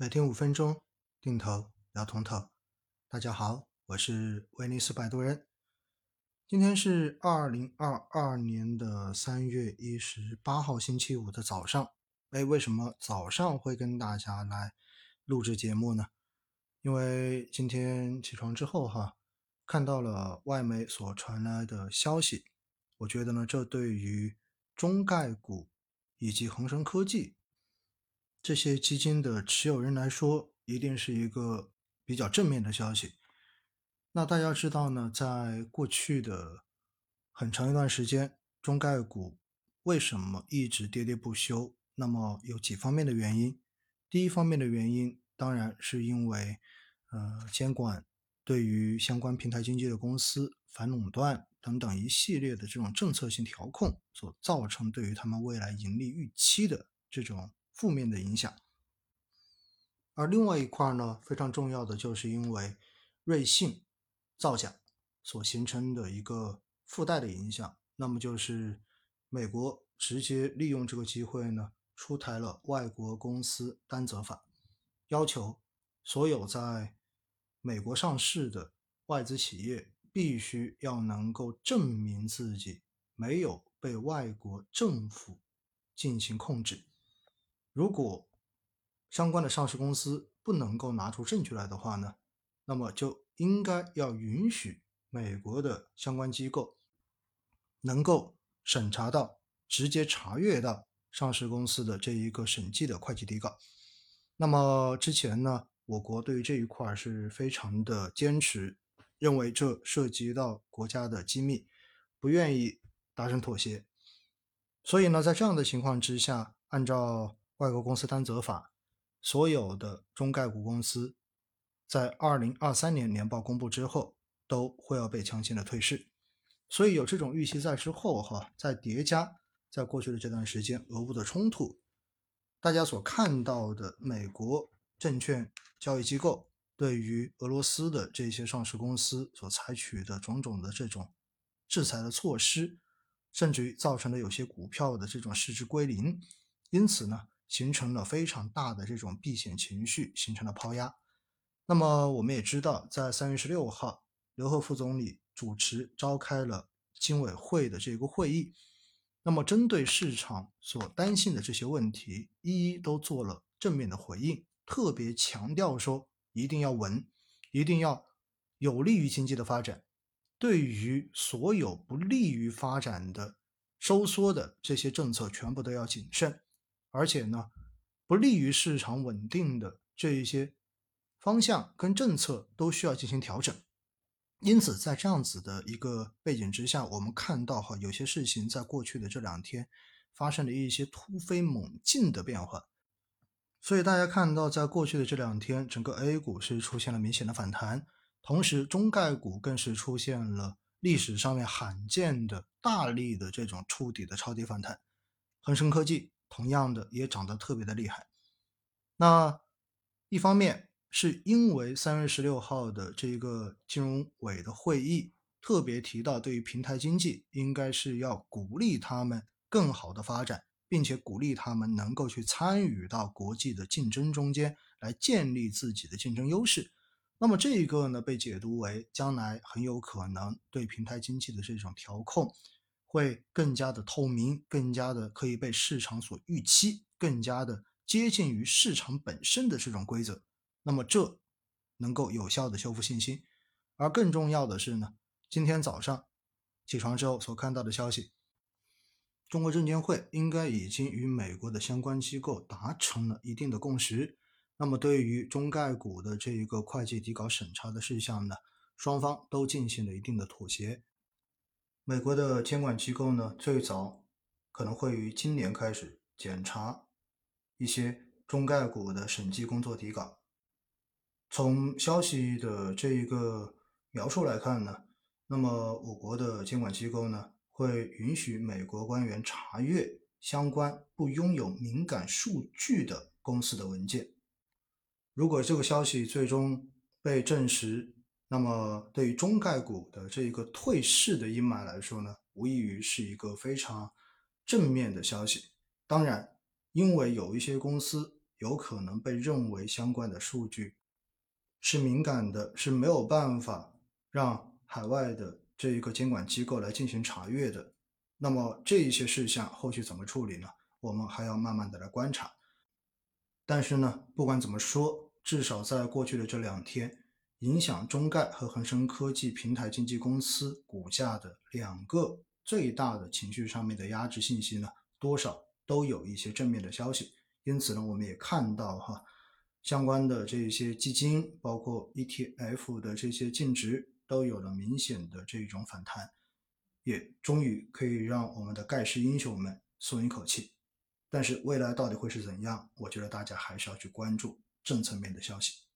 每天五分钟，定投聊通透。大家好，我是威尼斯摆渡人。今天是二零二二年的三月一十八号星期五的早上。哎，为什么早上会跟大家来录制节目呢？因为今天起床之后哈，看到了外媒所传来的消息，我觉得呢，这对于中概股以及恒生科技这些基金的持有人来说，一定是一个比较正面的消息。那大家知道呢，在过去的很长一段时间，中概股为什么一直跌跌不休？那么有几方面的原因。第一方面的原因，当然是因为呃监管对于相关平台经济的公司反垄断。等等一系列的这种政策性调控所造成对于他们未来盈利预期的这种负面的影响，而另外一块呢，非常重要的就是因为瑞信造假所形成的一个附带的影响，那么就是美国直接利用这个机会呢，出台了外国公司担责法，要求所有在美国上市的外资企业。必须要能够证明自己没有被外国政府进行控制。如果相关的上市公司不能够拿出证据来的话呢，那么就应该要允许美国的相关机构能够审查到、直接查阅到上市公司的这一个审计的会计底稿。那么之前呢，我国对于这一块是非常的坚持。认为这涉及到国家的机密，不愿意达成妥协，所以呢，在这样的情况之下，按照外国公司担责法，所有的中概股公司在二零二三年年报公布之后，都会要被强行的退市。所以有这种预期在之后，哈，在叠加在过去的这段时间俄乌的冲突，大家所看到的美国证券交易机构。对于俄罗斯的这些上市公司所采取的种种的这种制裁的措施，甚至于造成了有些股票的这种市值归零，因此呢，形成了非常大的这种避险情绪，形成了抛压。那么我们也知道，在三月十六号，刘鹤副总理主持召开了经委会的这个会议，那么针对市场所担心的这些问题，一一都做了正面的回应，特别强调说。一定要稳，一定要有利于经济的发展。对于所有不利于发展的收缩的这些政策，全部都要谨慎。而且呢，不利于市场稳定的这一些方向跟政策都需要进行调整。因此，在这样子的一个背景之下，我们看到哈，有些事情在过去的这两天发生了一些突飞猛进的变化。所以大家看到，在过去的这两天，整个 A 股是出现了明显的反弹，同时中概股更是出现了历史上面罕见的大力的这种触底的超跌反弹。恒生科技同样的也涨得特别的厉害。那一方面是因为三月十六号的这个金融委的会议特别提到，对于平台经济应该是要鼓励他们更好的发展。并且鼓励他们能够去参与到国际的竞争中间来建立自己的竞争优势。那么这一个呢，被解读为将来很有可能对平台经济的这种调控会更加的透明，更加的可以被市场所预期，更加的接近于市场本身的这种规则。那么这能够有效的修复信心。而更重要的是呢，今天早上起床之后所看到的消息。中国证监会应该已经与美国的相关机构达成了一定的共识。那么，对于中概股的这一个会计底稿审查的事项呢，双方都进行了一定的妥协。美国的监管机构呢，最早可能会于今年开始检查一些中概股的审计工作底稿。从消息的这一个描述来看呢，那么我国的监管机构呢？会允许美国官员查阅相关不拥有敏感数据的公司的文件。如果这个消息最终被证实，那么对于中概股的这一个退市的阴霾来说呢，无异于是一个非常正面的消息。当然，因为有一些公司有可能被认为相关的数据是敏感的，是没有办法让海外的这一个监管机构来进行查阅的。那么这一些事项后续怎么处理呢？我们还要慢慢的来观察。但是呢，不管怎么说，至少在过去的这两天，影响中概和恒生科技平台经纪公司股价的两个最大的情绪上面的压制信息呢，多少都有一些正面的消息。因此呢，我们也看到哈，相关的这些基金，包括 ETF 的这些净值，都有了明显的这种反弹，也终于可以让我们的盖世英雄们松一口气。但是未来到底会是怎样？我觉得大家还是要去关注政策面的消息。